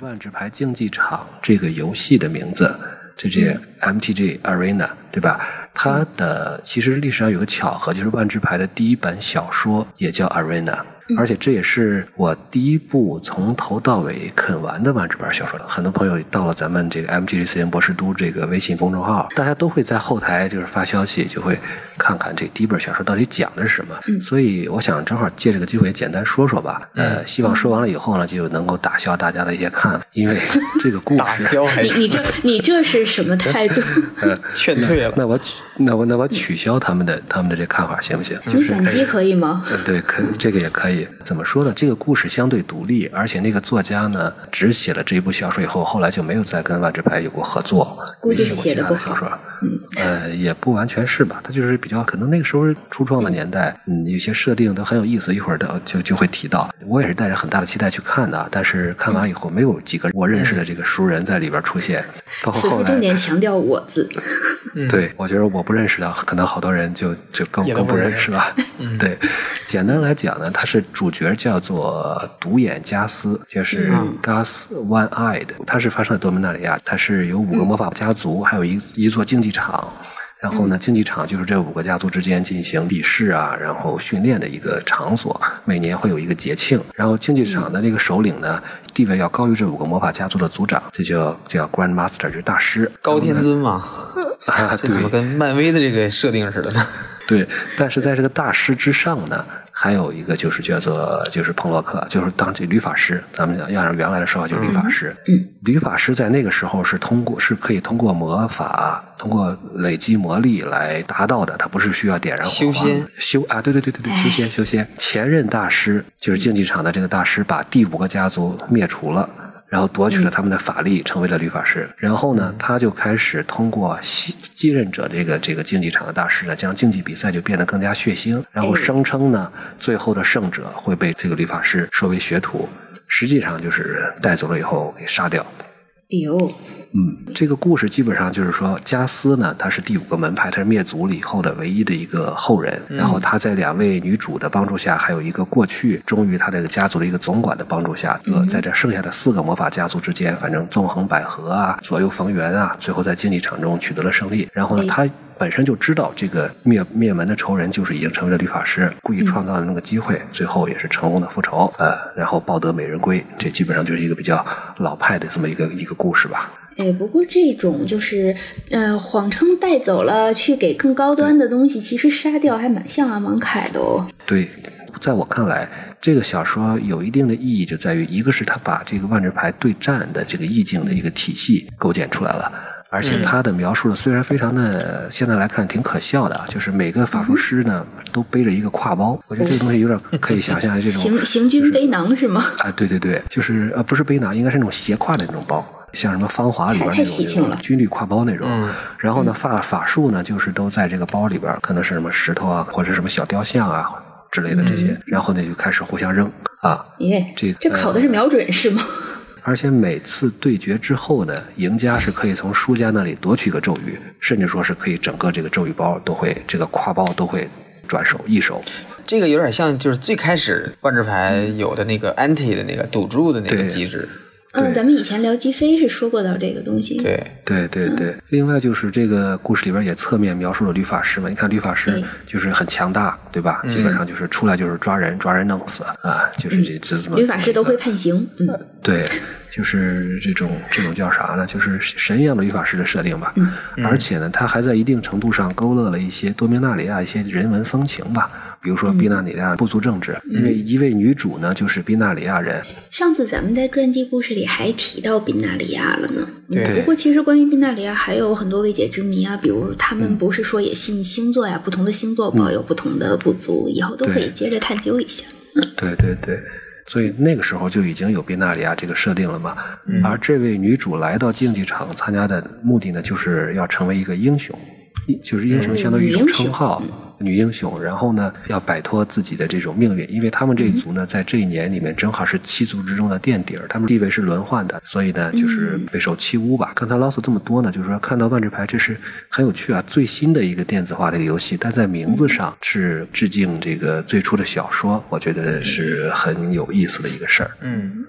万智牌竞技场这个游戏的名字，这这 MTG Arena 对吧？它的其实历史上有个巧合，就是万智牌的第一本小说也叫 Arena。而且这也是我第一部从头到尾啃完的万智牌小说。很多朋友到了咱们这个 MGC 博士都这个微信公众号，大家都会在后台就是发消息，就会看看这第一本小说到底讲的是什么。所以我想正好借这个机会简单说说吧。呃，希望说完了以后呢，就能够打消大家的一些看法，因为 这个故事打消还你你这你这是什么态度？劝退了。那我取那我那我取消他们的他们的这看法行不行？就是你反击可以吗？嗯，对，可这个也可以。怎么说呢？这个故事相对独立，而且那个作家呢，只写了这一部小说以后，后来就没有再跟万智牌有过合作，估计写过写得不好其他的小说。呃，也不完全是吧，他就是比较可能那个时候初创的年代，嗯，有些设定都很有意思，一会儿的就就会提到。我也是带着很大的期待去看的，但是看完以后没有几个我认识的这个熟人在里边出现，包括后来重点强调“我”字。对，我觉得我不认识的，可能好多人就就更更不不认识认识了。对，简单来讲呢，它是主角叫做独眼加斯，就是 Gus One Eyed，它是发生在多米纳里亚，它是有五个魔法家族，还有一一座竞技场。然后呢，竞技场就是这五个家族之间进行比试啊，然后训练的一个场所。每年会有一个节庆，然后竞技场的这个首领呢，地位要高于这五个魔法家族的族长，这就叫 Grand Master，就是大师。高天尊嘛，啊，这怎么跟漫威的这个设定似的呢？对，但是在这个大师之上呢，还有一个就是叫做就是彭洛克，就是当这律法师，咱们要按原来的说法就是律法师。嗯，律法师在那个时候是通过是可以通过魔法、通过累积魔力来达到的，他不是需要点燃火花修仙修啊，对对对对对，修仙修仙。前任大师就是竞技场的这个大师，把第五个家族灭除了。然后夺取了他们的法力，成为了律法师。然后呢，他就开始通过继继任者这个这个竞技场的大师呢，将竞技比赛就变得更加血腥。然后声称呢，最后的胜者会被这个律法师收为学徒，实际上就是带走了以后给杀掉。哎呦，嗯，这个故事基本上就是说，加斯呢，他是第五个门派，他是灭族了以后的唯一的一个后人。然后他在两位女主的帮助下，还有一个过去忠于他这个家族的一个总管的帮助下，呃，在这剩下的四个魔法家族之间，反正纵横捭阖啊，左右逢源啊，最后在竞技场中取得了胜利。然后呢，他本身就知道这个灭灭门的仇人就是已经成为了律法师，故意创造了那个机会，最后也是成功的复仇，呃，然后抱得美人归。这基本上就是一个比较老派的这么一个一个故事吧。哎，不过这种就是呃，谎称带走了去给更高端的东西，其实杀掉还蛮像阿芒凯的哦。对，在我看来，这个小说有一定的意义，就在于一个是他把这个万智牌对战的这个意境的一个体系构建出来了。而且他的描述的虽然非常的，现在来看挺可笑的啊，就是每个法术师呢都背着一个挎包，我觉得这个东西有点可以想象这种 行行军背囊是吗？啊，对对对，就是呃不是背囊，应该是那种斜挎的那种包，像什么《芳华》里边太那种喜庆了军旅挎包那种。嗯然后呢，法法术呢，就是都在这个包里边，可能是什么石头啊，或者什么小雕像啊之类的这些。然后呢，就开始互相扔啊。耶，这这考的是瞄准是吗？而且每次对决之后呢，赢家是可以从输家那里夺取一个咒语，甚至说是可以整个这个咒语包都会，这个挎包都会转手一手。这个有点像就是最开始万智牌有的那个 anti 的那个赌注的那个机制。嗯，咱们以前聊击飞是说过到这个东西。，对，对对对，另外就是这个故事里边也侧面描述了律法师嘛。你看律法师就是很强大，对吧？基本上就是出来就是抓人，抓人弄死啊，就是这这怎么律法师都会判刑。嗯，对，就是这种这种叫啥呢？就是神一样的律法师的设定吧。嗯而且呢，他还在一定程度上勾勒了一些多明纳里亚一些人文风情吧。比如说宾纳里亚部族政治，因为一位女主呢就是宾纳里亚人，上次咱们在传记故事里还提到宾纳里亚了呢。嗯对不过其实关于宾纳里亚还有很多未解之谜啊，比如他们不是说也信星座呀，不同的星座保有不同的部族，以后都可以接着探究一下。对对对，所以那个时候就已经有宾纳里亚这个设定了嘛。而这位女主来到竞技场参加的目的呢，就是要成为一个英雄，一就是英雄相当于一种称号。女英雄，然后呢，要摆脱自己的这种命运，因为他们这一族呢，在这一年里面正好是七族之中的垫底儿，他们地位是轮换的，所以呢，就是备受欺侮吧。刚才唠叨这么多呢，就是说看到万智牌，这是很有趣啊，最新的一个电子化的一个游戏，但在名字上是致敬这个最初的小说，我觉得是很有意思的一个事儿。嗯，